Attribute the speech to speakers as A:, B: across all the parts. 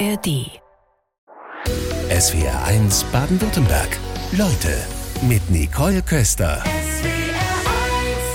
A: ARD.
B: SWR 1 Baden-Württemberg. Leute mit Nicole Köster.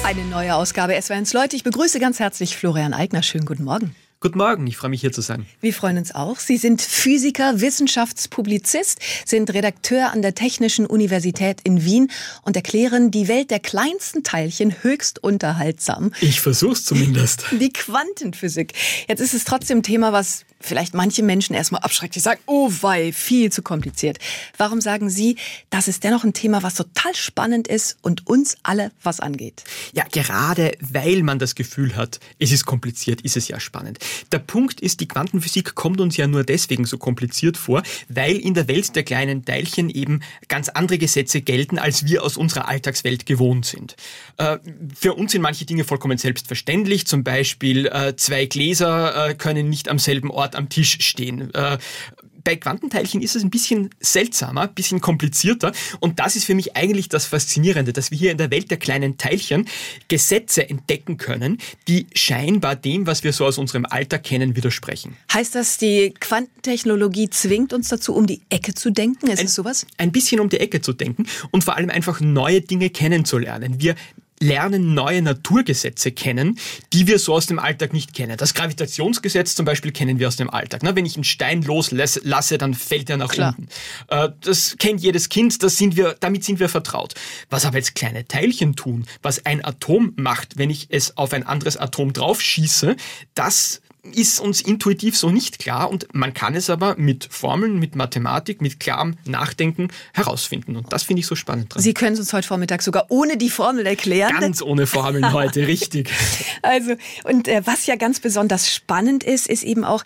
A: Eine neue Ausgabe SWR1 Leute. Ich begrüße ganz herzlich Florian Eigner. Schönen guten Morgen.
C: Guten Morgen, ich freue mich hier zu sein.
A: Wir freuen uns auch. Sie sind Physiker, Wissenschaftspublizist, sind Redakteur an der Technischen Universität in Wien und erklären die Welt der kleinsten Teilchen höchst unterhaltsam.
C: Ich versuch's zumindest.
A: Die Quantenphysik. Jetzt ist es trotzdem ein Thema, was vielleicht manche Menschen erstmal abschreckt. Die sagen, oh wei, viel zu kompliziert. Warum sagen Sie, das ist dennoch ein Thema, was total spannend ist und uns alle was angeht?
C: Ja, gerade weil man das Gefühl hat, es ist kompliziert, ist es ja spannend. Der Punkt ist, die Quantenphysik kommt uns ja nur deswegen so kompliziert vor, weil in der Welt der kleinen Teilchen eben ganz andere Gesetze gelten, als wir aus unserer Alltagswelt gewohnt sind. Äh, für uns sind manche Dinge vollkommen selbstverständlich, zum Beispiel äh, zwei Gläser äh, können nicht am selben Ort am Tisch stehen bei Quantenteilchen ist es ein bisschen seltsamer, ein bisschen komplizierter. Und das ist für mich eigentlich das Faszinierende, dass wir hier in der Welt der kleinen Teilchen Gesetze entdecken können, die scheinbar dem, was wir so aus unserem Alltag kennen, widersprechen.
A: Heißt das, die Quantentechnologie zwingt uns dazu, um die Ecke zu denken? Ist
C: ein,
A: es sowas?
C: Ein bisschen um die Ecke zu denken und vor allem einfach neue Dinge kennenzulernen. Wir lernen neue Naturgesetze kennen, die wir so aus dem Alltag nicht kennen. Das Gravitationsgesetz zum Beispiel kennen wir aus dem Alltag. Wenn ich einen Stein loslasse, dann fällt er nach Klar. unten. Äh, das kennt jedes Kind, das sind wir, damit sind wir vertraut. Was aber jetzt kleine Teilchen tun, was ein Atom macht, wenn ich es auf ein anderes Atom draufschieße, das ist uns intuitiv so nicht klar und man kann es aber mit Formeln, mit Mathematik, mit klarem Nachdenken herausfinden. Und das finde ich so spannend dran.
A: Sie können es uns heute Vormittag sogar ohne die Formel erklären.
C: Ganz ohne Formeln heute, richtig.
A: Also, und äh, was ja ganz besonders spannend ist, ist eben auch,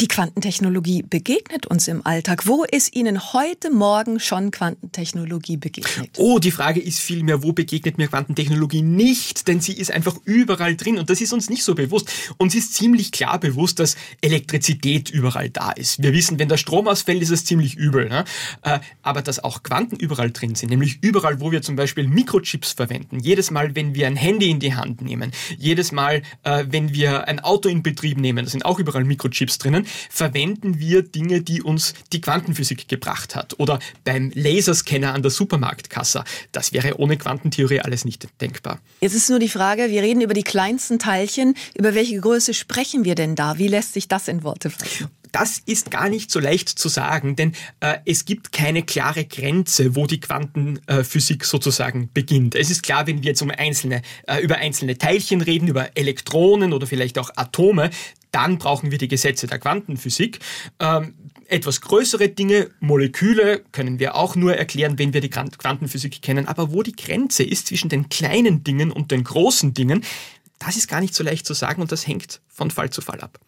A: die Quantentechnologie begegnet uns im Alltag. Wo ist Ihnen heute Morgen schon Quantentechnologie begegnet?
C: Oh, die Frage ist vielmehr, wo begegnet mir Quantentechnologie nicht? Denn sie ist einfach überall drin und das ist uns nicht so bewusst. Uns ist ziemlich klar bewusst, dass Elektrizität überall da ist. Wir wissen, wenn der Strom ausfällt, ist es ziemlich übel. Ne? Äh, aber dass auch Quanten überall drin sind, nämlich überall, wo wir zum Beispiel Mikrochips verwenden. Jedes Mal, wenn wir ein Handy in die Hand nehmen, jedes Mal, äh, wenn wir ein Auto in Betrieb nehmen, da sind auch überall Mikrochips drinnen verwenden wir Dinge, die uns die Quantenphysik gebracht hat. Oder beim Laserscanner an der Supermarktkasse. Das wäre ohne Quantentheorie alles nicht denkbar.
A: Jetzt ist nur die Frage, wir reden über die kleinsten Teilchen. Über welche Größe sprechen wir denn da? Wie lässt sich das in Worte fassen?
C: Das ist gar nicht so leicht zu sagen, denn äh, es gibt keine klare Grenze, wo die Quantenphysik sozusagen beginnt. Es ist klar, wenn wir jetzt um einzelne, äh, über einzelne Teilchen reden, über Elektronen oder vielleicht auch Atome, dann brauchen wir die Gesetze der Quantenphysik. Ähm, etwas größere Dinge, Moleküle, können wir auch nur erklären, wenn wir die Quantenphysik kennen. Aber wo die Grenze ist zwischen den kleinen Dingen und den großen Dingen, das ist gar nicht so leicht zu sagen und das hängt von Fall zu Fall ab.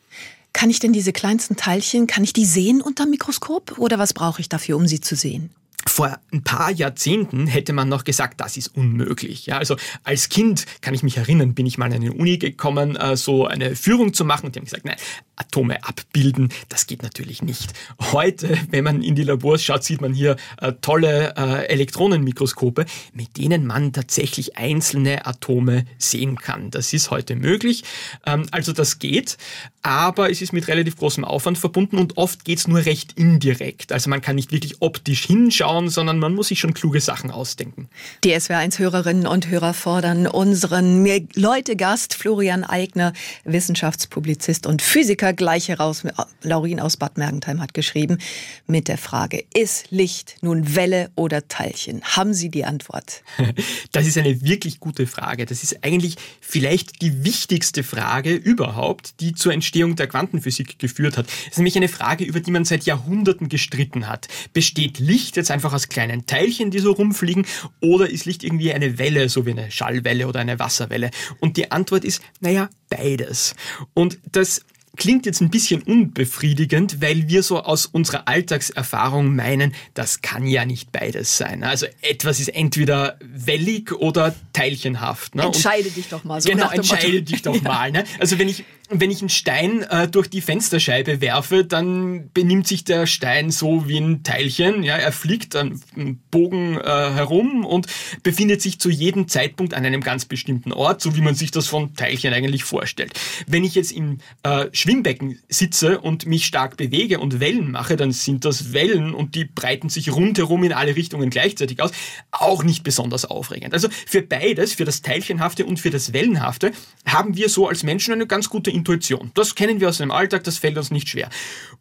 A: Kann ich denn diese kleinsten Teilchen, kann ich die sehen unter dem Mikroskop oder was brauche ich dafür, um sie zu sehen?
C: Vor ein paar Jahrzehnten hätte man noch gesagt, das ist unmöglich. Ja, also als Kind kann ich mich erinnern, bin ich mal an eine Uni gekommen, äh, so eine Führung zu machen und die haben gesagt, nein, Atome abbilden, das geht natürlich nicht. Heute, wenn man in die Labors schaut, sieht man hier äh, tolle äh, Elektronenmikroskope, mit denen man tatsächlich einzelne Atome sehen kann. Das ist heute möglich. Ähm, also das geht, aber es ist mit relativ großem Aufwand verbunden und oft geht es nur recht indirekt. Also man kann nicht wirklich optisch hinschauen, sondern man muss sich schon kluge Sachen ausdenken.
A: Die SWR1-Hörerinnen und Hörer fordern unseren Leute-Gast Florian Eigner, Wissenschaftspublizist und Physiker, gleich heraus. Laurin aus Bad Mergentheim hat geschrieben mit der Frage, ist Licht nun Welle oder Teilchen? Haben Sie die Antwort?
C: Das ist eine wirklich gute Frage. Das ist eigentlich vielleicht die wichtigste Frage überhaupt, die zur Entstehung der Quantenphysik geführt hat. Das ist nämlich eine Frage, über die man seit Jahrhunderten gestritten hat. Besteht Licht jetzt einfach aus kleinen Teilchen, die so rumfliegen, oder ist Licht irgendwie eine Welle, so wie eine Schallwelle oder eine Wasserwelle? Und die Antwort ist, naja, beides. Und das klingt jetzt ein bisschen unbefriedigend, weil wir so aus unserer Alltagserfahrung meinen, das kann ja nicht beides sein. Also etwas ist entweder wellig oder teilchenhaft.
A: Ne? Entscheide Und dich doch mal.
C: So genau, entscheide dich doch mal. Ne? Also wenn ich wenn ich einen Stein äh, durch die Fensterscheibe werfe, dann benimmt sich der Stein so wie ein Teilchen. Ja, er fliegt einen Bogen äh, herum und befindet sich zu jedem Zeitpunkt an einem ganz bestimmten Ort, so wie man sich das von Teilchen eigentlich vorstellt. Wenn ich jetzt im äh, Schwimmbecken sitze und mich stark bewege und Wellen mache, dann sind das Wellen und die breiten sich rundherum in alle Richtungen gleichzeitig aus. Auch nicht besonders aufregend. Also für beides, für das Teilchenhafte und für das Wellenhafte, haben wir so als Menschen eine ganz gute Intuition. Das kennen wir aus dem Alltag, das fällt uns nicht schwer.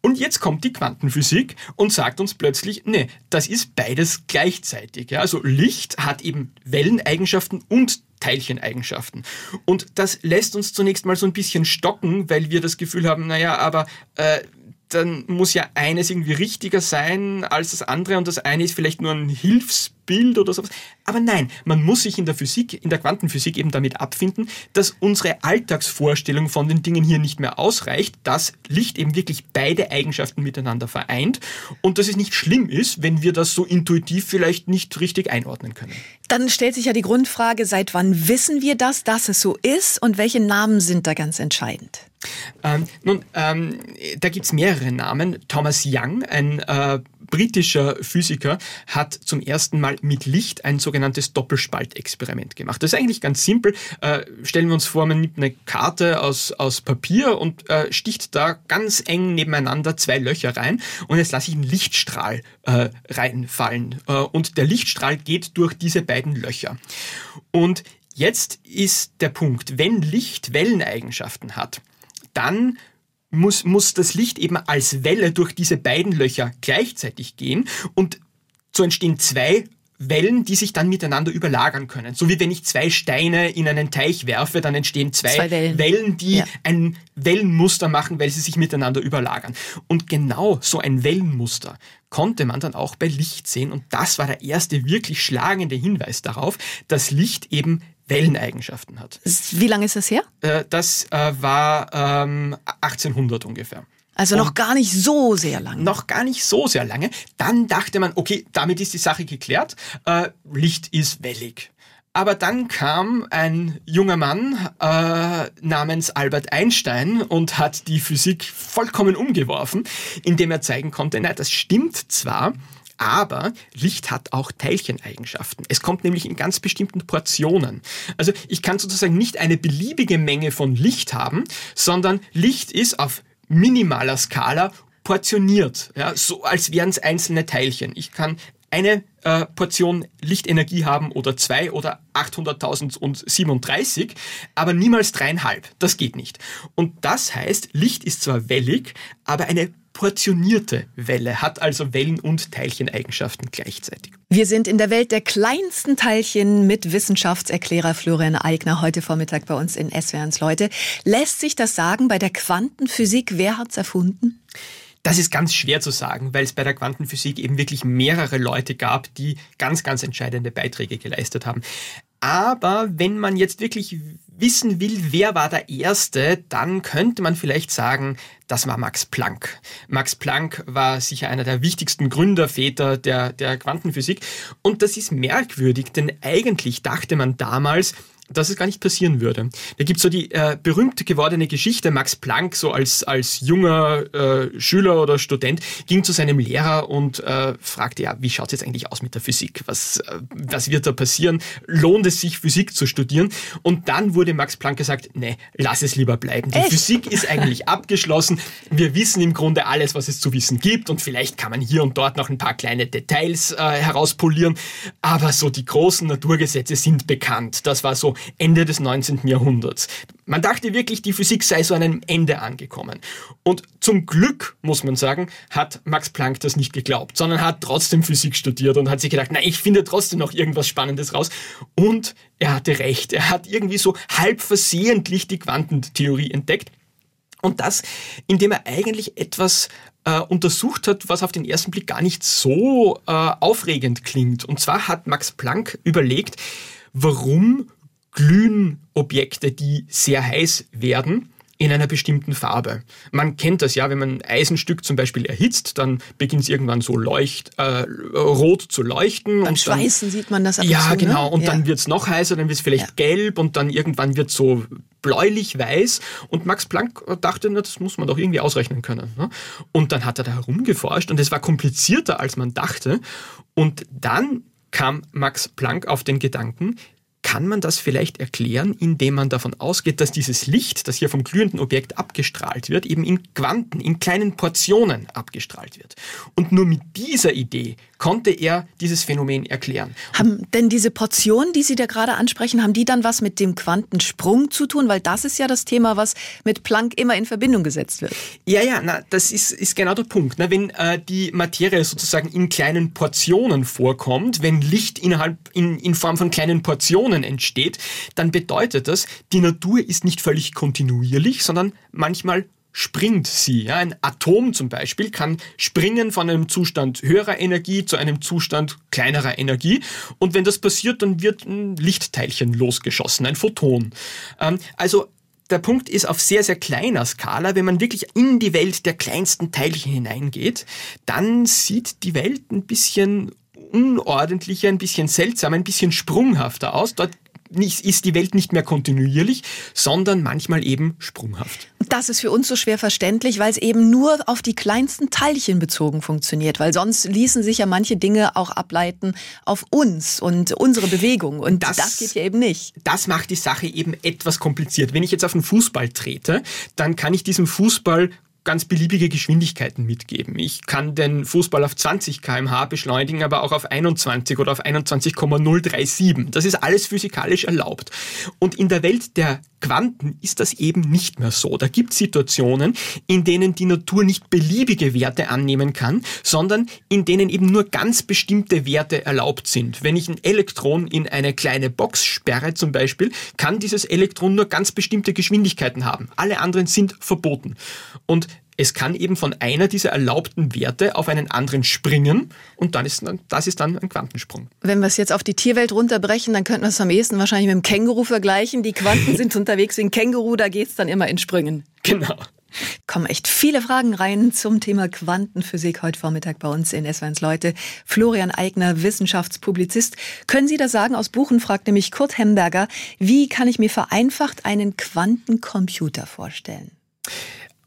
C: Und jetzt kommt die Quantenphysik und sagt uns plötzlich, nee, das ist beides gleichzeitig. Ja? Also Licht hat eben Welleneigenschaften und Teilcheneigenschaften. Und das lässt uns zunächst mal so ein bisschen stocken, weil wir das Gefühl haben, naja, aber äh, dann muss ja eines irgendwie richtiger sein als das andere und das eine ist vielleicht nur ein Hilfsbild oder sowas. Aber nein, man muss sich in der Physik, in der Quantenphysik eben damit abfinden, dass unsere Alltagsvorstellung von den Dingen hier nicht mehr ausreicht, dass Licht eben wirklich beide Eigenschaften miteinander vereint und dass es nicht schlimm ist, wenn wir das so intuitiv vielleicht nicht richtig einordnen können.
A: Dann stellt sich ja die Grundfrage, seit wann wissen wir das, dass es so ist und welche Namen sind da ganz entscheidend?
C: Ähm, nun, ähm, da gibt's mehrere Namen. Thomas Young, ein äh, britischer Physiker, hat zum ersten Mal mit Licht ein sogenanntes Doppelspaltexperiment gemacht. Das ist eigentlich ganz simpel. Äh, stellen wir uns vor, man nimmt eine Karte aus, aus Papier und äh, sticht da ganz eng nebeneinander zwei Löcher rein und jetzt lasse ich einen Lichtstrahl äh, reinfallen. Äh, und der Lichtstrahl geht durch diese beiden Löcher. Und Jetzt ist der Punkt, wenn Licht Welleneigenschaften hat, dann muss, muss das Licht eben als Welle durch diese beiden Löcher gleichzeitig gehen und so entstehen zwei Wellen, die sich dann miteinander überlagern können. So wie wenn ich zwei Steine in einen Teich werfe, dann entstehen zwei, zwei Wellen. Wellen. die ja. ein Wellenmuster machen, weil sie sich miteinander überlagern. Und genau so ein Wellenmuster konnte man dann auch bei Licht sehen. Und das war der erste wirklich schlagende Hinweis darauf, dass Licht eben Welleneigenschaften hat.
A: Wie lange ist das her?
C: Äh, das äh, war 1800 ähm, ungefähr.
A: Also noch gar nicht so sehr lange.
C: Noch gar nicht so sehr lange. Dann dachte man, okay, damit ist die Sache geklärt. Äh, Licht ist wellig. Aber dann kam ein junger Mann äh, namens Albert Einstein und hat die Physik vollkommen umgeworfen, indem er zeigen konnte, nein, das stimmt zwar, aber Licht hat auch Teilcheneigenschaften. Es kommt nämlich in ganz bestimmten Portionen. Also ich kann sozusagen nicht eine beliebige Menge von Licht haben, sondern Licht ist auf minimaler Skala portioniert, ja, so als wären es einzelne Teilchen. Ich kann eine äh, Portion Lichtenergie haben oder zwei oder 800.037, aber niemals dreieinhalb. Das geht nicht. Und das heißt, Licht ist zwar wellig, aber eine portionierte Welle, hat also Wellen- und Teilcheneigenschaften gleichzeitig.
A: Wir sind in der Welt der kleinsten Teilchen mit Wissenschaftserklärer Florian Eigner heute Vormittag bei uns in SWRs Leute. Lässt sich das sagen bei der Quantenphysik? Wer hat's erfunden?
C: Das ist ganz schwer zu sagen, weil es bei der Quantenphysik eben wirklich mehrere Leute gab, die ganz, ganz entscheidende Beiträge geleistet haben. Aber wenn man jetzt wirklich wissen will, wer war der Erste, dann könnte man vielleicht sagen, das war Max Planck. Max Planck war sicher einer der wichtigsten Gründerväter der, der Quantenphysik. Und das ist merkwürdig, denn eigentlich dachte man damals, dass es gar nicht passieren würde. Da gibt's so die äh, berühmt gewordene Geschichte, Max Planck, so als, als junger äh, Schüler oder Student, ging zu seinem Lehrer und äh, fragte, ja, wie schaut's jetzt eigentlich aus mit der Physik? Was, äh, was wird da passieren? Lohnt es sich, Physik zu studieren? Und dann wurde Max Planck gesagt, nee, lass es lieber bleiben. Die Echt? Physik ist eigentlich abgeschlossen. Wir wissen im Grunde alles, was es zu wissen gibt und vielleicht kann man hier und dort noch ein paar kleine Details äh, herauspolieren. Aber so die großen Naturgesetze sind bekannt. Das war so Ende des 19. Jahrhunderts. Man dachte wirklich, die Physik sei so an einem Ende angekommen. Und zum Glück, muss man sagen, hat Max Planck das nicht geglaubt, sondern hat trotzdem Physik studiert und hat sich gedacht, na, ich finde trotzdem noch irgendwas Spannendes raus. Und er hatte recht. Er hat irgendwie so halb versehentlich die Quantentheorie entdeckt. Und das, indem er eigentlich etwas äh, untersucht hat, was auf den ersten Blick gar nicht so äh, aufregend klingt. Und zwar hat Max Planck überlegt, warum glühen Objekte, die sehr heiß werden, in einer bestimmten Farbe. Man kennt das ja, wenn man ein Eisenstück zum Beispiel erhitzt, dann beginnt es irgendwann so leucht, äh, rot zu leuchten.
A: Beim Schweißen sieht man das ab
C: Ja,
A: zu, ne?
C: genau. Und
A: ja.
C: dann wird es noch heißer, dann wird es vielleicht ja. gelb und dann irgendwann wird so bläulich-weiß. Und Max Planck dachte, na, das muss man doch irgendwie ausrechnen können. Ne? Und dann hat er da herumgeforscht und es war komplizierter, als man dachte. Und dann kam Max Planck auf den Gedanken, kann man das vielleicht erklären, indem man davon ausgeht, dass dieses Licht, das hier vom glühenden Objekt abgestrahlt wird, eben in Quanten, in kleinen Portionen abgestrahlt wird. Und nur mit dieser Idee konnte er dieses Phänomen erklären.
A: Haben denn diese Portionen, die Sie da gerade ansprechen, haben die dann was mit dem Quantensprung zu tun? Weil das ist ja das Thema, was mit Planck immer in Verbindung gesetzt wird.
C: Ja, ja, na, das ist, ist genau der Punkt. Na, wenn äh, die Materie sozusagen in kleinen Portionen vorkommt, wenn Licht innerhalb in, in Form von kleinen Portionen entsteht, dann bedeutet das, die Natur ist nicht völlig kontinuierlich, sondern manchmal springt sie. Ja, ein Atom zum Beispiel kann springen von einem Zustand höherer Energie zu einem Zustand kleinerer Energie. Und wenn das passiert, dann wird ein Lichtteilchen losgeschossen, ein Photon. Ähm, also der Punkt ist auf sehr, sehr kleiner Skala, wenn man wirklich in die Welt der kleinsten Teilchen hineingeht, dann sieht die Welt ein bisschen unordentlicher, ein bisschen seltsam, ein bisschen sprunghafter aus. Dort ist die Welt nicht mehr kontinuierlich, sondern manchmal eben sprunghaft.
A: Das ist für uns so schwer verständlich, weil es eben nur auf die kleinsten Teilchen bezogen funktioniert, weil sonst ließen sich ja manche Dinge auch ableiten auf uns und unsere Bewegung und das, das geht ja eben nicht.
C: Das macht die Sache eben etwas kompliziert. Wenn ich jetzt auf einen Fußball trete, dann kann ich diesem Fußball ganz beliebige Geschwindigkeiten mitgeben. Ich kann den Fußball auf 20 kmh beschleunigen, aber auch auf 21 oder auf 21,037. Das ist alles physikalisch erlaubt. Und in der Welt der Quanten ist das eben nicht mehr so. Da gibt es Situationen, in denen die Natur nicht beliebige Werte annehmen kann, sondern in denen eben nur ganz bestimmte Werte erlaubt sind. Wenn ich ein Elektron in eine kleine Box sperre zum Beispiel, kann dieses Elektron nur ganz bestimmte Geschwindigkeiten haben. Alle anderen sind verboten. Und es kann eben von einer dieser erlaubten Werte auf einen anderen springen und dann ist, das ist dann ein Quantensprung.
A: Wenn wir es jetzt auf die Tierwelt runterbrechen, dann könnten wir es am ehesten wahrscheinlich mit dem Känguru vergleichen. Die Quanten sind unterwegs wie ein Känguru, da geht es dann immer in Sprüngen.
C: Genau.
A: Kommen echt viele Fragen rein zum Thema Quantenphysik heute Vormittag bei uns in S1 Leute. Florian Eigner, Wissenschaftspublizist. Können Sie das sagen? Aus Buchen fragt nämlich Kurt Hemberger, wie kann ich mir vereinfacht einen Quantencomputer vorstellen?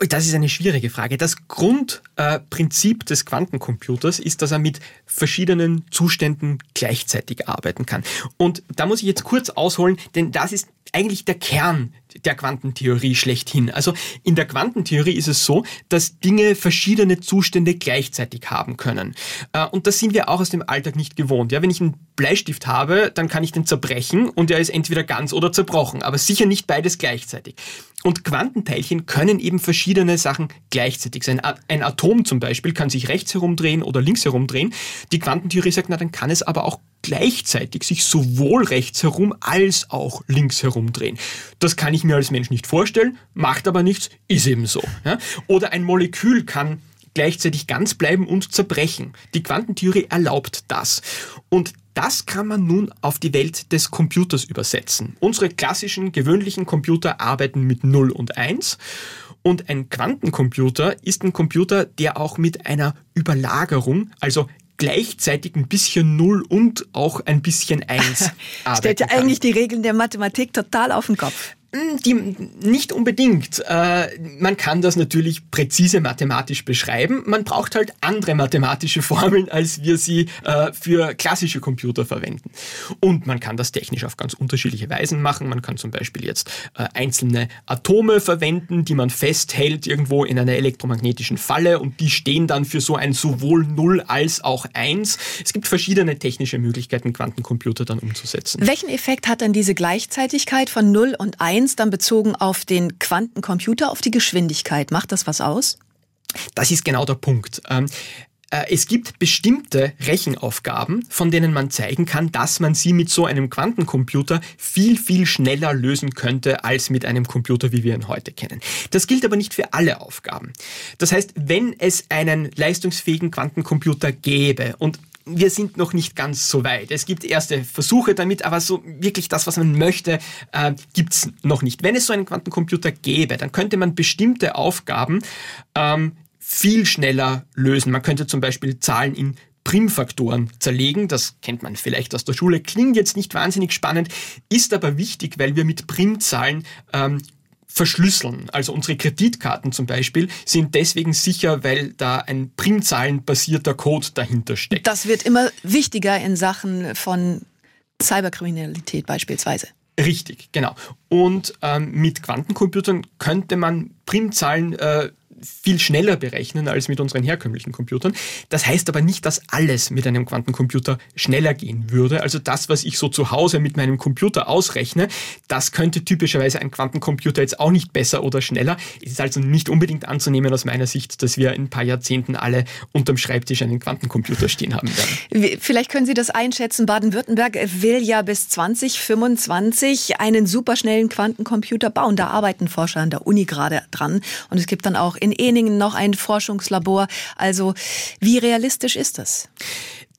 C: Das ist eine schwierige Frage. Das Grundprinzip äh, des Quantencomputers ist, dass er mit verschiedenen Zuständen gleichzeitig arbeiten kann. Und da muss ich jetzt kurz ausholen, denn das ist eigentlich der Kern der Quantentheorie schlechthin. Also in der Quantentheorie ist es so, dass Dinge verschiedene Zustände gleichzeitig haben können. Äh, und das sind wir auch aus dem Alltag nicht gewohnt. Ja, wenn ich einen Bleistift habe, dann kann ich den zerbrechen und er ist entweder ganz oder zerbrochen, aber sicher nicht beides gleichzeitig. Und Quantenteilchen können eben verschiedene Sachen gleichzeitig sein. Ein Atom zum Beispiel kann sich rechts herumdrehen oder links herumdrehen. Die Quantentheorie sagt, na dann kann es aber auch gleichzeitig sich sowohl rechts herum als auch links herumdrehen. Das kann ich mir als Mensch nicht vorstellen, macht aber nichts, ist eben so. Ja? Oder ein Molekül kann gleichzeitig ganz bleiben und zerbrechen. Die Quantentheorie erlaubt das. Und das kann man nun auf die Welt des Computers übersetzen. Unsere klassischen, gewöhnlichen Computer arbeiten mit 0 und 1. Und ein Quantencomputer ist ein Computer, der auch mit einer Überlagerung, also gleichzeitig ein bisschen Null und auch ein bisschen Eins
A: Stellt ja eigentlich die Regeln der Mathematik total auf den Kopf.
C: Hm, die, nicht unbedingt. Äh, man kann das natürlich präzise mathematisch beschreiben. Man braucht halt andere mathematische Formeln, als wir sie äh, für klassische Computer verwenden. Und man kann das technisch auf ganz unterschiedliche Weisen machen. Man kann zum Beispiel jetzt äh, einzelne Atome verwenden, die man festhält irgendwo in einer elektromagnetischen Falle und die stehen dann für so ein sowohl Null als auch Eins. Es gibt verschiedene technische Möglichkeiten, Quantencomputer dann umzusetzen.
A: Welchen Effekt hat denn diese Gleichzeitigkeit von Null und Eins? 1 dann bezogen auf den Quantencomputer, auf die Geschwindigkeit. Macht das was aus?
C: Das ist genau der Punkt. Ähm, äh, es gibt bestimmte Rechenaufgaben, von denen man zeigen kann, dass man sie mit so einem Quantencomputer viel, viel schneller lösen könnte als mit einem Computer, wie wir ihn heute kennen. Das gilt aber nicht für alle Aufgaben. Das heißt, wenn es einen leistungsfähigen Quantencomputer gäbe und wir sind noch nicht ganz so weit. Es gibt erste Versuche damit, aber so wirklich das, was man möchte, äh, gibt's noch nicht. Wenn es so einen Quantencomputer gäbe, dann könnte man bestimmte Aufgaben ähm, viel schneller lösen. Man könnte zum Beispiel Zahlen in Primfaktoren zerlegen. Das kennt man vielleicht aus der Schule. Klingt jetzt nicht wahnsinnig spannend, ist aber wichtig, weil wir mit Primzahlen ähm, verschlüsseln. Also unsere Kreditkarten zum Beispiel sind deswegen sicher, weil da ein primzahlenbasierter Code dahinter steckt.
A: Das wird immer wichtiger in Sachen von Cyberkriminalität beispielsweise.
C: Richtig, genau. Und ähm, mit Quantencomputern könnte man Primzahlen äh, viel schneller berechnen als mit unseren herkömmlichen Computern. Das heißt aber nicht, dass alles mit einem Quantencomputer schneller gehen würde. Also das, was ich so zu Hause mit meinem Computer ausrechne, das könnte typischerweise ein Quantencomputer jetzt auch nicht besser oder schneller. Es ist also nicht unbedingt anzunehmen aus meiner Sicht, dass wir in ein paar Jahrzehnten alle unterm Schreibtisch einen Quantencomputer stehen haben werden.
A: Vielleicht können Sie das einschätzen. Baden-Württemberg will ja bis 2025 einen superschnellen Quantencomputer bauen. Da arbeiten Forscher an der Uni gerade dran. Und es gibt dann auch in in Eningen noch ein Forschungslabor. Also wie realistisch ist das?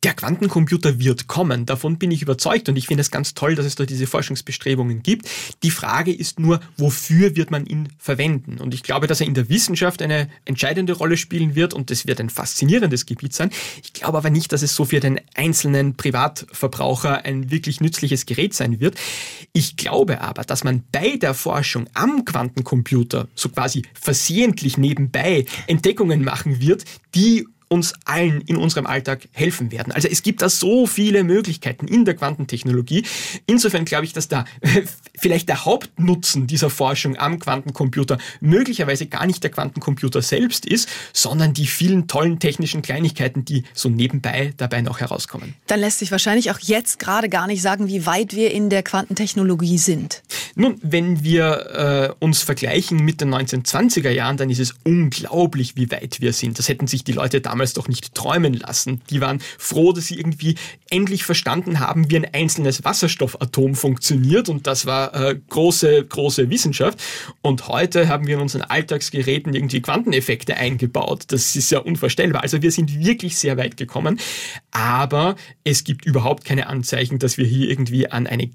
C: Der Quantencomputer wird kommen, davon bin ich überzeugt und ich finde es ganz toll, dass es da diese Forschungsbestrebungen gibt. Die Frage ist nur, wofür wird man ihn verwenden? Und ich glaube, dass er in der Wissenschaft eine entscheidende Rolle spielen wird und es wird ein faszinierendes Gebiet sein. Ich glaube aber nicht, dass es so für den einzelnen Privatverbraucher ein wirklich nützliches Gerät sein wird. Ich glaube aber, dass man bei der Forschung am Quantencomputer so quasi versehentlich nebenbei Entdeckungen machen wird, die uns allen in unserem Alltag helfen werden. Also es gibt da so viele Möglichkeiten in der Quantentechnologie. Insofern glaube ich, dass da vielleicht der Hauptnutzen dieser Forschung am Quantencomputer möglicherweise gar nicht der Quantencomputer selbst ist, sondern die vielen tollen technischen Kleinigkeiten, die so nebenbei dabei noch herauskommen.
A: Dann lässt sich wahrscheinlich auch jetzt gerade gar nicht sagen, wie weit wir in der Quantentechnologie sind.
C: Nun, wenn wir äh, uns vergleichen mit den 1920er Jahren, dann ist es unglaublich, wie weit wir sind. Das hätten sich die Leute damals damals doch nicht träumen lassen. Die waren froh, dass sie irgendwie endlich verstanden haben, wie ein einzelnes Wasserstoffatom funktioniert und das war äh, große, große Wissenschaft. Und heute haben wir in unseren Alltagsgeräten irgendwie Quanteneffekte eingebaut. Das ist ja unvorstellbar. Also wir sind wirklich sehr weit gekommen, aber es gibt überhaupt keine Anzeichen, dass wir hier irgendwie an eine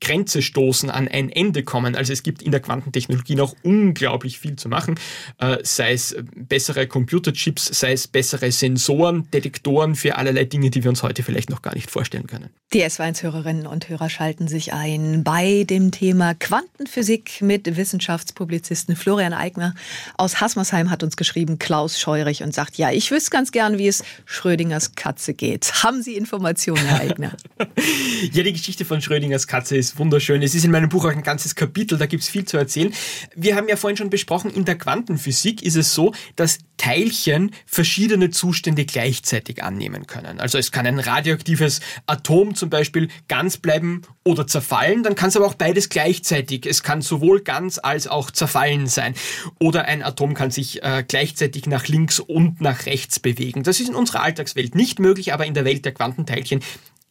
C: Grenze stoßen, an ein Ende kommen. Also es gibt in der Quantentechnologie noch unglaublich viel zu machen, äh, sei es bessere Computerchips, sei es bessere Sensoren, Detektoren für allerlei Dinge, die wir uns heute vielleicht noch gar nicht vorstellen können.
A: Die S1-Hörerinnen und Hörer schalten sich ein bei dem Thema Quantenphysik mit Wissenschaftspublizisten Florian Eigner aus Hasmersheim hat uns geschrieben, Klaus Scheurich und sagt, ja, ich wüsste ganz gern, wie es Schrödingers Katze geht. Haben Sie Informationen, Herr Eigner?
C: ja, die Geschichte von Schrödingers Katze ist ist wunderschön. Es ist in meinem Buch auch ein ganzes Kapitel, da gibt es viel zu erzählen. Wir haben ja vorhin schon besprochen, in der Quantenphysik ist es so, dass Teilchen verschiedene Zustände gleichzeitig annehmen können. Also es kann ein radioaktives Atom zum Beispiel ganz bleiben oder zerfallen, dann kann es aber auch beides gleichzeitig. Es kann sowohl ganz als auch zerfallen sein. Oder ein Atom kann sich äh, gleichzeitig nach links und nach rechts bewegen. Das ist in unserer Alltagswelt nicht möglich, aber in der Welt der Quantenteilchen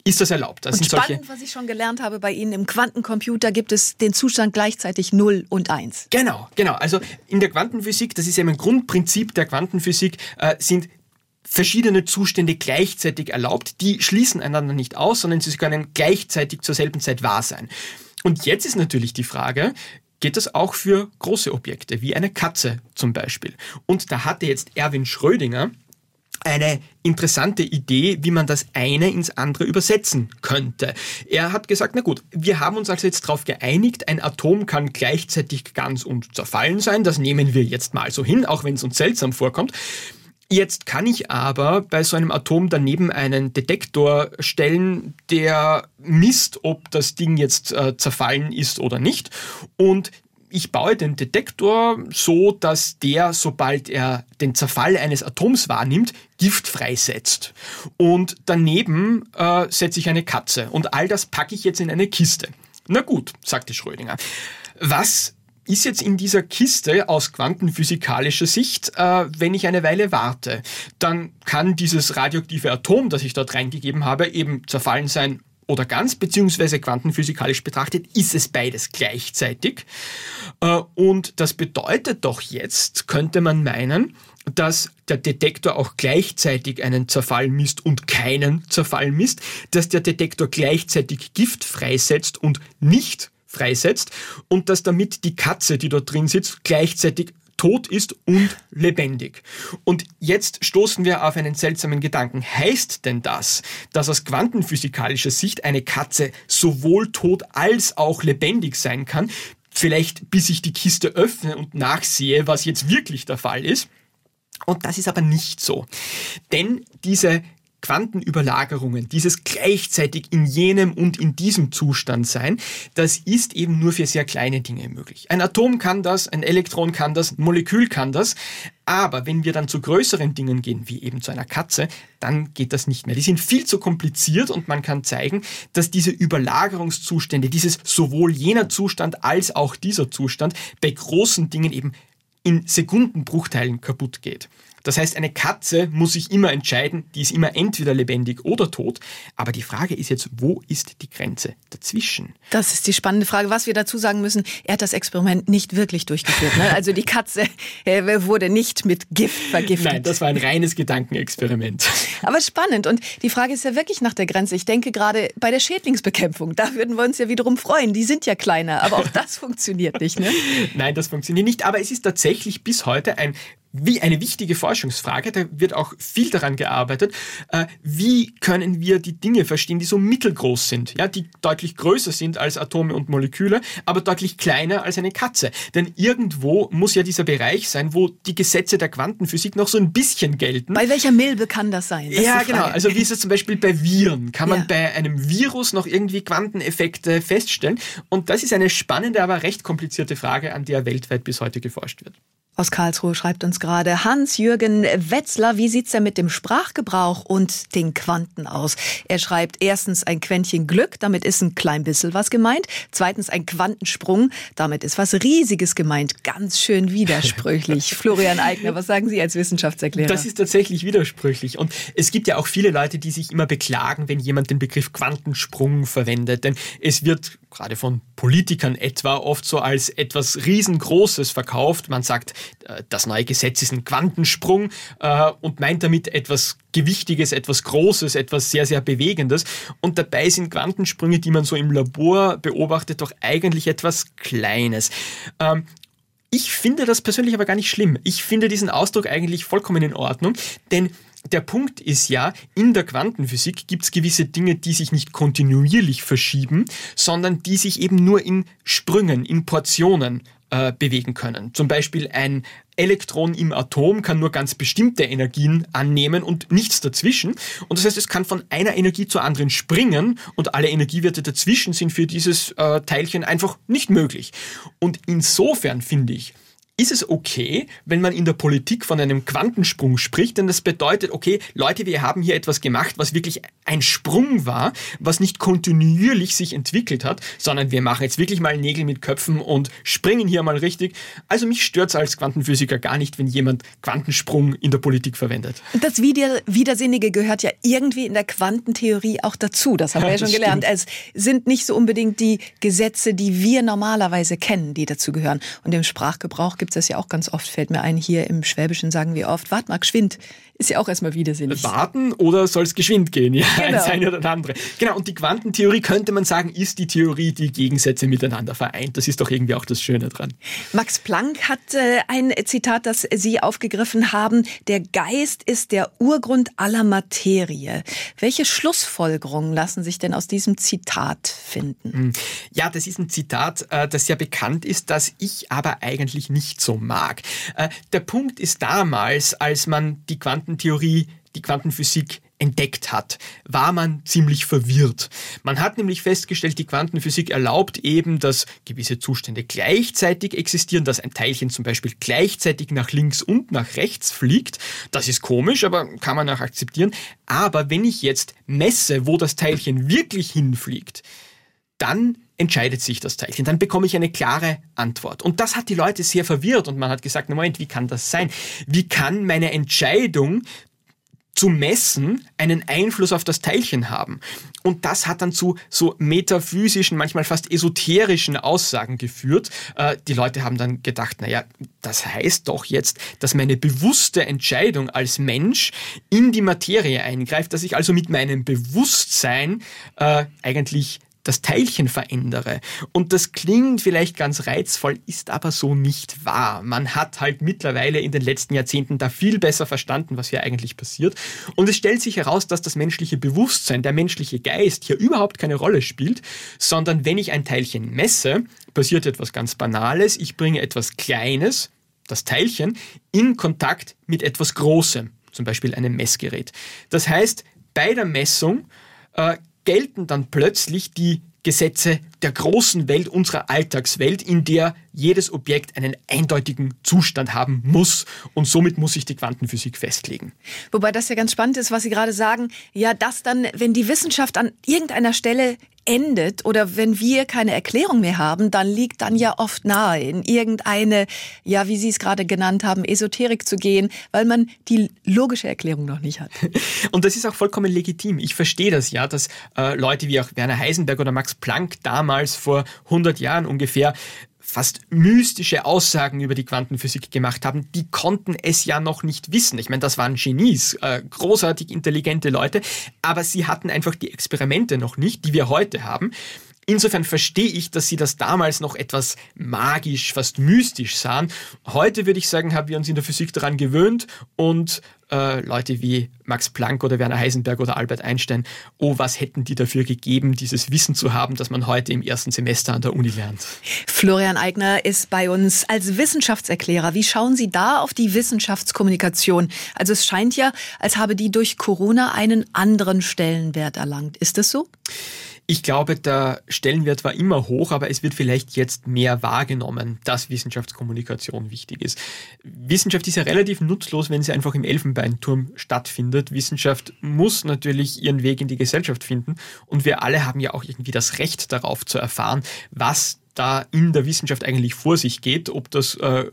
C: ist das erlaubt. Das
A: und spannend, was ich schon gelernt habe bei Ihnen, im Quantencomputer gibt es den Zustand gleichzeitig 0 und 1.
C: Genau, genau. Also in der Quantenphysik, das ist ja ein Grundprinzip der Quantenphysik, äh, sind verschiedene Zustände gleichzeitig erlaubt. Die schließen einander nicht aus, sondern sie können gleichzeitig zur selben Zeit wahr sein. Und jetzt ist natürlich die Frage, geht das auch für große Objekte, wie eine Katze zum Beispiel. Und da hatte jetzt Erwin Schrödinger eine interessante Idee, wie man das eine ins andere übersetzen könnte. Er hat gesagt, na gut, wir haben uns also jetzt darauf geeinigt, ein Atom kann gleichzeitig ganz und zerfallen sein, das nehmen wir jetzt mal so hin, auch wenn es uns seltsam vorkommt. Jetzt kann ich aber bei so einem Atom daneben einen Detektor stellen, der misst, ob das Ding jetzt äh, zerfallen ist oder nicht. Und ich baue den Detektor so, dass der, sobald er den Zerfall eines Atoms wahrnimmt, Gift freisetzt. Und daneben äh, setze ich eine Katze. Und all das packe ich jetzt in eine Kiste. Na gut, sagte Schrödinger. Was ist jetzt in dieser Kiste aus quantenphysikalischer Sicht, äh, wenn ich eine Weile warte? Dann kann dieses radioaktive Atom, das ich dort reingegeben habe, eben zerfallen sein oder ganz, beziehungsweise quantenphysikalisch betrachtet ist es beides gleichzeitig. Äh, und das bedeutet doch jetzt, könnte man meinen, dass der Detektor auch gleichzeitig einen Zerfall misst und keinen Zerfall misst, dass der Detektor gleichzeitig Gift freisetzt und nicht freisetzt und dass damit die Katze, die dort drin sitzt, gleichzeitig tot ist und lebendig. Und jetzt stoßen wir auf einen seltsamen Gedanken. Heißt denn das, dass aus quantenphysikalischer Sicht eine Katze sowohl tot als auch lebendig sein kann? Vielleicht bis ich die Kiste öffne und nachsehe, was jetzt wirklich der Fall ist. Und das ist aber nicht so. Denn diese Quantenüberlagerungen, dieses gleichzeitig in jenem und in diesem Zustand sein, das ist eben nur für sehr kleine Dinge möglich. Ein Atom kann das, ein Elektron kann das, ein Molekül kann das, aber wenn wir dann zu größeren Dingen gehen, wie eben zu einer Katze, dann geht das nicht mehr. Die sind viel zu kompliziert und man kann zeigen, dass diese Überlagerungszustände, dieses sowohl jener Zustand als auch dieser Zustand bei großen Dingen eben in Sekundenbruchteilen kaputt geht. Das heißt, eine Katze muss sich immer entscheiden, die ist immer entweder lebendig oder tot. Aber die Frage ist jetzt, wo ist die Grenze dazwischen?
A: Das ist die spannende Frage. Was wir dazu sagen müssen, er hat das Experiment nicht wirklich durchgeführt. Ne? Also die Katze äh, wurde nicht mit Gift vergiftet.
C: Nein, das war ein reines Gedankenexperiment.
A: Aber spannend. Und die Frage ist ja wirklich nach der Grenze. Ich denke gerade bei der Schädlingsbekämpfung, da würden wir uns ja wiederum freuen. Die sind ja kleiner, aber auch das funktioniert nicht. Ne?
C: Nein, das funktioniert nicht. Aber es ist tatsächlich bis heute ein wie eine wichtige Forschungsfrage, da wird auch viel daran gearbeitet, äh, wie können wir die Dinge verstehen, die so mittelgroß sind, ja, die deutlich größer sind als Atome und Moleküle, aber deutlich kleiner als eine Katze. Denn irgendwo muss ja dieser Bereich sein, wo die Gesetze der Quantenphysik noch so ein bisschen gelten.
A: Bei welcher Milbe kann das sein? Das
C: ja, genau. Also wie ist es zum Beispiel bei Viren? Kann man ja. bei einem Virus noch irgendwie Quanteneffekte feststellen? Und das ist eine spannende, aber recht komplizierte Frage, an der weltweit bis heute geforscht wird.
A: Aus Karlsruhe schreibt uns gerade Hans-Jürgen Wetzler, wie sieht's denn mit dem Sprachgebrauch und den Quanten aus? Er schreibt erstens ein Quäntchen Glück, damit ist ein klein bisschen was gemeint. Zweitens ein Quantensprung, damit ist was Riesiges gemeint. Ganz schön widersprüchlich. Florian Eigner, was sagen Sie als Wissenschaftserklärer?
C: Das ist tatsächlich widersprüchlich. Und es gibt ja auch viele Leute, die sich immer beklagen, wenn jemand den Begriff Quantensprung verwendet. Denn es wird gerade von Politikern etwa oft so als etwas riesengroßes verkauft. Man sagt, das neue Gesetz ist ein Quantensprung äh, und meint damit etwas Gewichtiges, etwas Großes, etwas sehr, sehr Bewegendes. Und dabei sind Quantensprünge, die man so im Labor beobachtet, doch eigentlich etwas Kleines. Ähm, ich finde das persönlich aber gar nicht schlimm. Ich finde diesen Ausdruck eigentlich vollkommen in Ordnung, denn der Punkt ist ja, in der Quantenphysik gibt es gewisse Dinge, die sich nicht kontinuierlich verschieben, sondern die sich eben nur in Sprüngen, in Portionen äh, bewegen können. Zum Beispiel ein Elektron im Atom kann nur ganz bestimmte Energien annehmen und nichts dazwischen. Und das heißt, es kann von einer Energie zur anderen springen und alle Energiewerte dazwischen sind für dieses äh, Teilchen einfach nicht möglich. Und insofern finde ich, ist es okay, wenn man in der Politik von einem Quantensprung spricht, denn das bedeutet, okay, Leute, wir haben hier etwas gemacht, was wirklich ein Sprung war, was nicht kontinuierlich sich entwickelt hat, sondern wir machen jetzt wirklich mal Nägel mit Köpfen und springen hier mal richtig. Also mich stört es als Quantenphysiker gar nicht, wenn jemand Quantensprung in der Politik verwendet.
A: Das Widersinnige gehört ja irgendwie in der Quantentheorie auch dazu. Das haben wir ja schon gelernt. Es sind nicht so unbedingt die Gesetze, die wir normalerweise kennen, die dazu gehören. Und im Sprachgebrauch gibt es das ja auch ganz oft, fällt mir ein. Hier im Schwäbischen sagen wir oft, wart mal geschwind. Ist ja auch erstmal widersinnig.
C: Warten oder soll es geschwind gehen? Ja, genau. das eine oder das andere. Genau, und die Quantentheorie könnte man sagen, ist die Theorie, die Gegensätze miteinander vereint. Das ist doch irgendwie auch das Schöne dran.
A: Max Planck hat äh, ein Zitat, das Sie aufgegriffen haben. Der Geist ist der Urgrund aller Materie. Welche Schlussfolgerungen lassen sich denn aus diesem Zitat finden? Hm.
C: Ja, das ist ein Zitat, äh, das ja bekannt ist, das ich aber eigentlich nicht so mag. Äh, der Punkt ist damals, als man die Quantentheorie, die Quantenphysik entdeckt hat, war man ziemlich verwirrt. Man hat nämlich festgestellt, die Quantenphysik erlaubt eben, dass gewisse Zustände gleichzeitig existieren, dass ein Teilchen zum Beispiel gleichzeitig nach links und nach rechts fliegt. Das ist komisch, aber kann man auch akzeptieren. Aber wenn ich jetzt messe, wo das Teilchen wirklich hinfliegt, dann entscheidet sich das Teilchen. Dann bekomme ich eine klare Antwort. Und das hat die Leute sehr verwirrt und man hat gesagt, na Moment, wie kann das sein? Wie kann meine Entscheidung zu messen einen Einfluss auf das Teilchen haben. Und das hat dann zu so metaphysischen, manchmal fast esoterischen Aussagen geführt. Äh, die Leute haben dann gedacht, naja, das heißt doch jetzt, dass meine bewusste Entscheidung als Mensch in die Materie eingreift, dass ich also mit meinem Bewusstsein äh, eigentlich das Teilchen verändere. Und das klingt vielleicht ganz reizvoll, ist aber so nicht wahr. Man hat halt mittlerweile in den letzten Jahrzehnten da viel besser verstanden, was hier eigentlich passiert. Und es stellt sich heraus, dass das menschliche Bewusstsein, der menschliche Geist hier überhaupt keine Rolle spielt, sondern wenn ich ein Teilchen messe, passiert etwas ganz Banales. Ich bringe etwas Kleines, das Teilchen, in Kontakt mit etwas Großem, zum Beispiel einem Messgerät. Das heißt, bei der Messung äh, gelten dann plötzlich die Gesetze der großen Welt, unserer Alltagswelt, in der jedes Objekt einen eindeutigen Zustand haben muss und somit muss sich die Quantenphysik festlegen.
A: Wobei das ja ganz spannend ist, was Sie gerade sagen, ja, dass dann, wenn die Wissenschaft an irgendeiner Stelle endet oder wenn wir keine Erklärung mehr haben, dann liegt dann ja oft nahe, in irgendeine, ja, wie Sie es gerade genannt haben, Esoterik zu gehen, weil man die logische Erklärung noch nicht hat.
C: Und das ist auch vollkommen legitim. Ich verstehe das ja, dass äh, Leute wie auch Werner Heisenberg oder Max Planck damals vor 100 Jahren ungefähr fast mystische Aussagen über die Quantenphysik gemacht haben, die konnten es ja noch nicht wissen. Ich meine, das waren Genies, äh, großartig intelligente Leute, aber sie hatten einfach die Experimente noch nicht, die wir heute haben. Insofern verstehe ich, dass sie das damals noch etwas magisch, fast mystisch sahen. Heute würde ich sagen, haben wir uns in der Physik daran gewöhnt und äh, Leute wie Max Planck oder Werner Heisenberg oder Albert Einstein, oh, was hätten die dafür gegeben, dieses Wissen zu haben, das man heute im ersten Semester an der Uni lernt.
A: Florian Eigner ist bei uns als Wissenschaftserklärer. Wie schauen Sie da auf die Wissenschaftskommunikation? Also es scheint ja, als habe die durch Corona einen anderen Stellenwert erlangt. Ist das so?
C: Ich glaube, der Stellenwert war immer hoch, aber es wird vielleicht jetzt mehr wahrgenommen, dass Wissenschaftskommunikation wichtig ist. Wissenschaft ist ja relativ nutzlos, wenn sie einfach im Elfenbeinturm stattfindet. Wissenschaft muss natürlich ihren Weg in die Gesellschaft finden und wir alle haben ja auch irgendwie das Recht darauf zu erfahren, was da in der Wissenschaft eigentlich vor sich geht, ob das äh,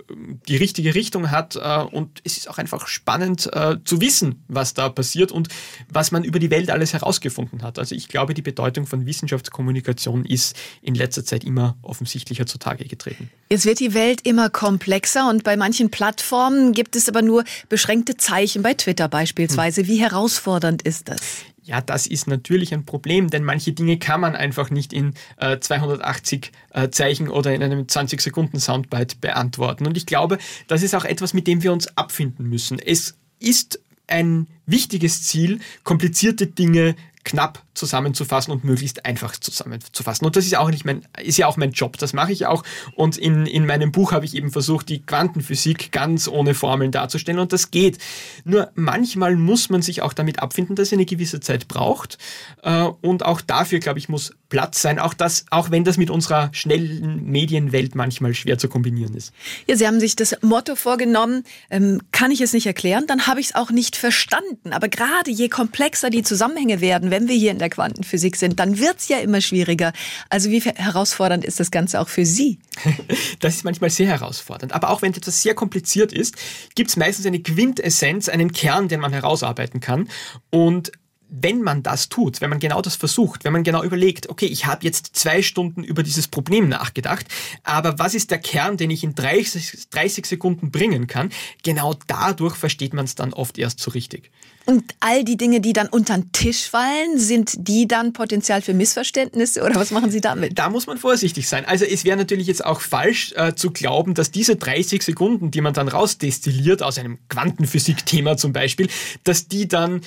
C: die richtige Richtung hat. Äh, und es ist auch einfach spannend äh, zu wissen, was da passiert und was man über die Welt alles herausgefunden hat. Also ich glaube, die Bedeutung von Wissenschaftskommunikation ist in letzter Zeit immer offensichtlicher zutage getreten.
A: Jetzt wird die Welt immer komplexer und bei manchen Plattformen gibt es aber nur beschränkte Zeichen, bei Twitter beispielsweise. Hm. Wie herausfordernd ist das?
C: Ja, das ist natürlich ein Problem, denn manche Dinge kann man einfach nicht in äh, 280 äh, Zeichen oder in einem 20 Sekunden Soundbite beantworten. Und ich glaube, das ist auch etwas, mit dem wir uns abfinden müssen. Es ist ein wichtiges Ziel, komplizierte Dinge knapp zusammenzufassen und möglichst einfach zusammenzufassen. Und das ist auch nicht mein, ist ja auch mein Job. Das mache ich auch. Und in, in meinem Buch habe ich eben versucht, die Quantenphysik ganz ohne Formeln darzustellen. Und das geht. Nur manchmal muss man sich auch damit abfinden, dass es eine gewisse Zeit braucht. Äh, und auch dafür, glaube ich, muss Platz sein. Auch das, auch wenn das mit unserer schnellen Medienwelt manchmal schwer zu kombinieren ist.
A: Ja, Sie haben sich das Motto vorgenommen, ähm, kann ich es nicht erklären, dann habe ich es auch nicht verstanden. Aber gerade je komplexer die Zusammenhänge werden, wenn wir hier in der Quantenphysik sind, dann wird es ja immer schwieriger. Also wie herausfordernd ist das Ganze auch für Sie?
C: Das ist manchmal sehr herausfordernd. Aber auch wenn etwas sehr kompliziert ist, gibt es meistens eine Quintessenz, einen Kern, den man herausarbeiten kann. Und wenn man das tut, wenn man genau das versucht, wenn man genau überlegt, okay, ich habe jetzt zwei Stunden über dieses Problem nachgedacht, aber was ist der Kern, den ich in 30, 30 Sekunden bringen kann, genau dadurch versteht man es dann oft erst so richtig.
A: Und all die Dinge, die dann unter den Tisch fallen, sind die dann Potenzial für Missverständnisse oder was machen Sie damit?
C: Da muss man vorsichtig sein. Also es wäre natürlich jetzt auch falsch äh, zu glauben, dass diese 30 Sekunden, die man dann rausdestilliert aus einem Quantenphysik-Thema zum Beispiel, dass die dann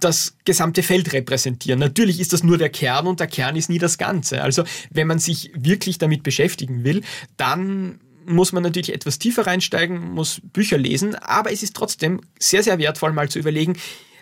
C: das gesamte Feld repräsentieren. Natürlich ist das nur der Kern und der Kern ist nie das Ganze. Also wenn man sich wirklich damit beschäftigen will, dann muss man natürlich etwas tiefer reinsteigen, muss Bücher lesen, aber es ist trotzdem sehr, sehr wertvoll, mal zu überlegen,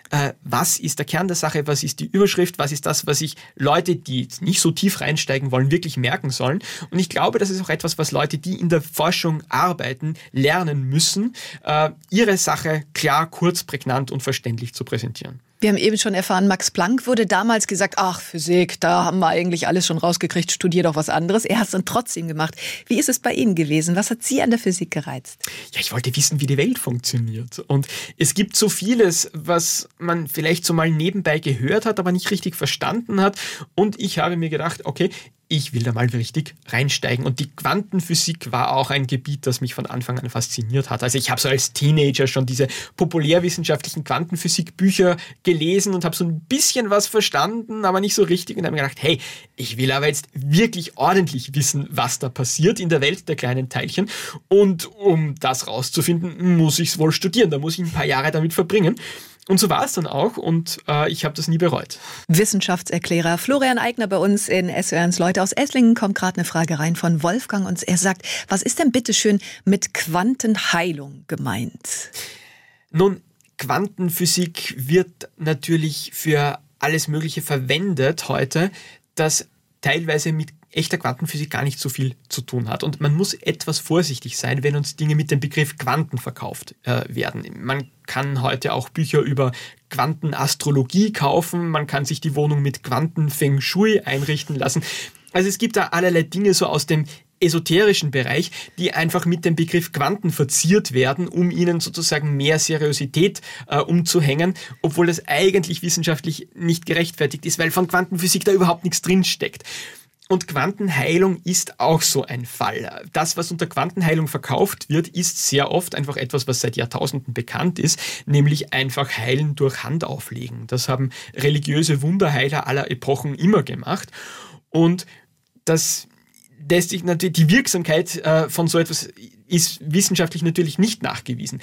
C: äh, was ist der Kern der Sache, was ist die Überschrift, was ist das, was sich Leute, die nicht so tief reinsteigen wollen, wirklich merken sollen. Und ich glaube, das ist auch etwas, was Leute, die in der Forschung arbeiten, lernen müssen, äh, ihre Sache klar, kurz, prägnant und verständlich zu präsentieren.
A: Wir haben eben schon erfahren, Max Planck wurde damals gesagt, ach, Physik, da haben wir eigentlich alles schon rausgekriegt, studier doch was anderes. Er hat es dann trotzdem gemacht. Wie ist es bei Ihnen gewesen? Was hat Sie an der Physik gereizt?
C: Ja, ich wollte wissen, wie die Welt funktioniert. Und es gibt so vieles, was man vielleicht so mal nebenbei gehört hat, aber nicht richtig verstanden hat. Und ich habe mir gedacht, okay, ich will da mal richtig reinsteigen. Und die Quantenphysik war auch ein Gebiet, das mich von Anfang an fasziniert hat. Also ich habe so als Teenager schon diese populärwissenschaftlichen Quantenphysikbücher gelesen und habe so ein bisschen was verstanden, aber nicht so richtig. Und habe mir gedacht, hey, ich will aber jetzt wirklich ordentlich wissen, was da passiert in der Welt der kleinen Teilchen. Und um das rauszufinden, muss ich es wohl studieren. Da muss ich ein paar Jahre damit verbringen. Und so war es dann auch und äh, ich habe das nie bereut.
A: Wissenschaftserklärer Florian Eigner bei uns in SWRs Leute aus Esslingen kommt gerade eine Frage rein von Wolfgang und er sagt, was ist denn bitteschön mit Quantenheilung gemeint?
C: Nun, Quantenphysik wird natürlich für alles Mögliche verwendet heute, das teilweise mit echter Quantenphysik gar nicht so viel zu tun hat. Und man muss etwas vorsichtig sein, wenn uns Dinge mit dem Begriff Quanten verkauft äh, werden. Man kann heute auch Bücher über Quantenastrologie kaufen, man kann sich die Wohnung mit Quantenfeng Shui einrichten lassen. Also es gibt da allerlei Dinge so aus dem esoterischen Bereich, die einfach mit dem Begriff Quanten verziert werden, um ihnen sozusagen mehr Seriosität äh, umzuhängen, obwohl das eigentlich wissenschaftlich nicht gerechtfertigt ist, weil von Quantenphysik da überhaupt nichts drinsteckt. Und Quantenheilung ist auch so ein Fall. Das, was unter Quantenheilung verkauft wird, ist sehr oft einfach etwas, was seit Jahrtausenden bekannt ist, nämlich einfach Heilen durch Handauflegen. Das haben religiöse Wunderheiler aller Epochen immer gemacht. Und das lässt sich natürlich, die Wirksamkeit äh, von so etwas ist wissenschaftlich natürlich nicht nachgewiesen.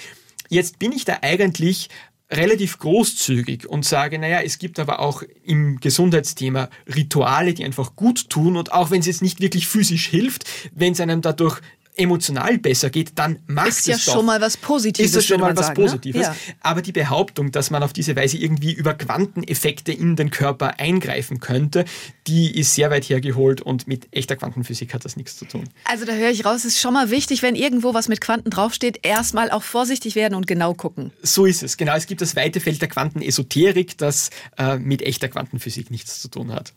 C: Jetzt bin ich da eigentlich relativ großzügig und sage, naja, es gibt aber auch im Gesundheitsthema Rituale, die einfach gut tun und auch wenn es jetzt nicht wirklich physisch hilft, wenn es einem dadurch emotional besser geht, dann macht
A: ist
C: es
A: ja
C: doch.
A: schon mal was Positives.
C: Ist das schon mal was
A: sagen, ne?
C: Positives.
A: Ja.
C: Aber die Behauptung, dass man auf diese Weise irgendwie über Quanteneffekte in den Körper eingreifen könnte, die ist sehr weit hergeholt und mit echter Quantenphysik hat das nichts zu tun.
A: Also da höre ich raus, es ist schon mal wichtig, wenn irgendwo was mit Quanten draufsteht, erstmal auch vorsichtig werden und genau gucken.
C: So ist es. Genau, es gibt das weite Feld der Quantenesoterik, das äh, mit echter Quantenphysik nichts zu tun hat.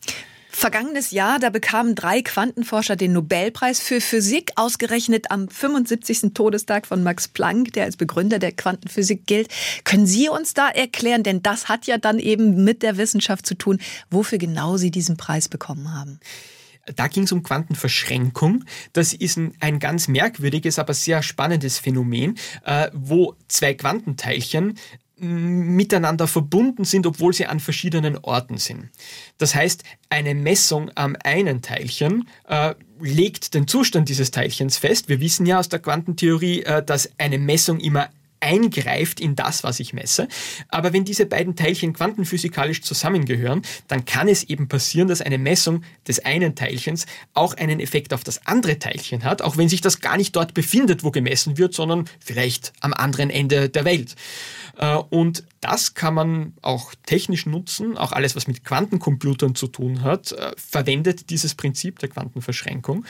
A: Vergangenes Jahr, da bekamen drei Quantenforscher den Nobelpreis für Physik, ausgerechnet am 75. Todestag von Max Planck, der als Begründer der Quantenphysik gilt. Können Sie uns da erklären, denn das hat ja dann eben mit der Wissenschaft zu tun, wofür genau Sie diesen Preis bekommen haben?
C: Da ging es um Quantenverschränkung. Das ist ein, ein, ganz merkwürdiges, aber sehr spannendes Phänomen, äh, wo zwei Quantenteilchen miteinander verbunden sind, obwohl sie an verschiedenen Orten sind. Das heißt, eine Messung am einen Teilchen äh, legt den Zustand dieses Teilchens fest. Wir wissen ja aus der Quantentheorie, äh, dass eine Messung immer eingreift in das, was ich messe. Aber wenn diese beiden Teilchen quantenphysikalisch zusammengehören, dann kann es eben passieren, dass eine Messung des einen Teilchens auch einen Effekt auf das andere Teilchen hat, auch wenn sich das gar nicht dort befindet, wo gemessen wird, sondern vielleicht am anderen Ende der Welt. Äh, und das kann man auch technisch nutzen, auch alles, was mit Quantencomputern zu tun hat, äh, verwendet dieses Prinzip der Quantenverschränkung.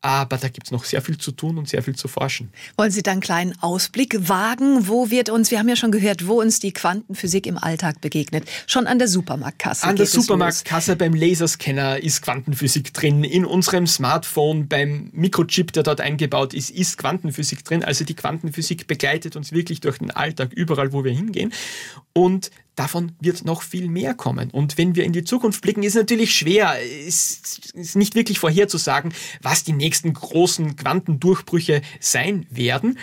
C: Aber da gibt es noch sehr viel zu tun und sehr viel zu forschen.
A: Wollen Sie dann einen kleinen Ausblick wagen? Wo wird uns, wir haben ja schon gehört, wo uns die Quantenphysik im Alltag begegnet? Schon an der Supermarktkasse.
C: An der Supermarktkasse beim Laserscanner ist Quantenphysik drin. In unserem Smartphone beim Mikrochip, der dort eingebaut ist, ist Quantenphysik drin. Also die Quantenphysik begleitet uns wirklich durch den Alltag, überall, wo wir hingehen. Und davon wird noch viel mehr kommen. Und wenn wir in die Zukunft blicken, ist natürlich schwer, es ist nicht wirklich vorherzusagen, was die nächsten großen Quantendurchbrüche sein werden.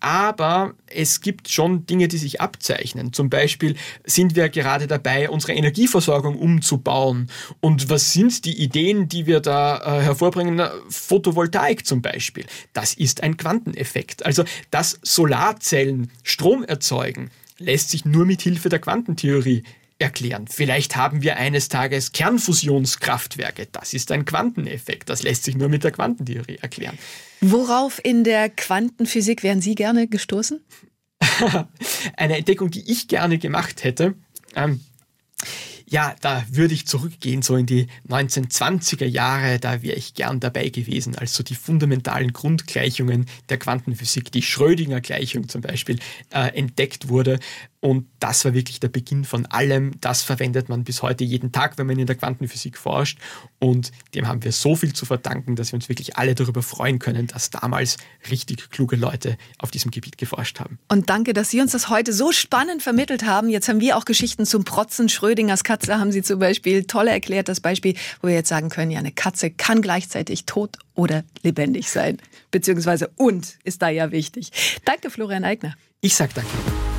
C: Aber es gibt schon Dinge, die sich abzeichnen. Zum Beispiel sind wir gerade dabei, unsere Energieversorgung umzubauen. Und was sind die Ideen, die wir da äh, hervorbringen? Photovoltaik zum Beispiel. Das ist ein Quanteneffekt. Also, dass Solarzellen Strom erzeugen, lässt sich nur mit Hilfe der Quantentheorie erklären. Vielleicht haben wir eines Tages Kernfusionskraftwerke. Das ist ein Quanteneffekt. Das lässt sich nur mit der Quantentheorie erklären.
A: Worauf in der Quantenphysik wären Sie gerne gestoßen?
C: Eine Entdeckung, die ich gerne gemacht hätte. Ähm, ja, da würde ich zurückgehen, so in die 1920er Jahre, da wäre ich gern dabei gewesen, als so die fundamentalen Grundgleichungen der Quantenphysik, die Schrödinger Gleichung zum Beispiel, äh, entdeckt wurde. Und das war wirklich der Beginn von allem. Das verwendet man bis heute jeden Tag, wenn man in der Quantenphysik forscht. Und dem haben wir so viel zu verdanken, dass wir uns wirklich alle darüber freuen können, dass damals richtig kluge Leute auf diesem Gebiet geforscht haben.
A: Und danke, dass Sie uns das heute so spannend vermittelt haben. Jetzt haben wir auch Geschichten zum Protzen. Schrödingers Katze haben Sie zum Beispiel toll erklärt. Das Beispiel, wo wir jetzt sagen können, ja, eine Katze kann gleichzeitig tot oder lebendig sein. Beziehungsweise und ist da ja wichtig. Danke, Florian Eigner.
C: Ich sag danke.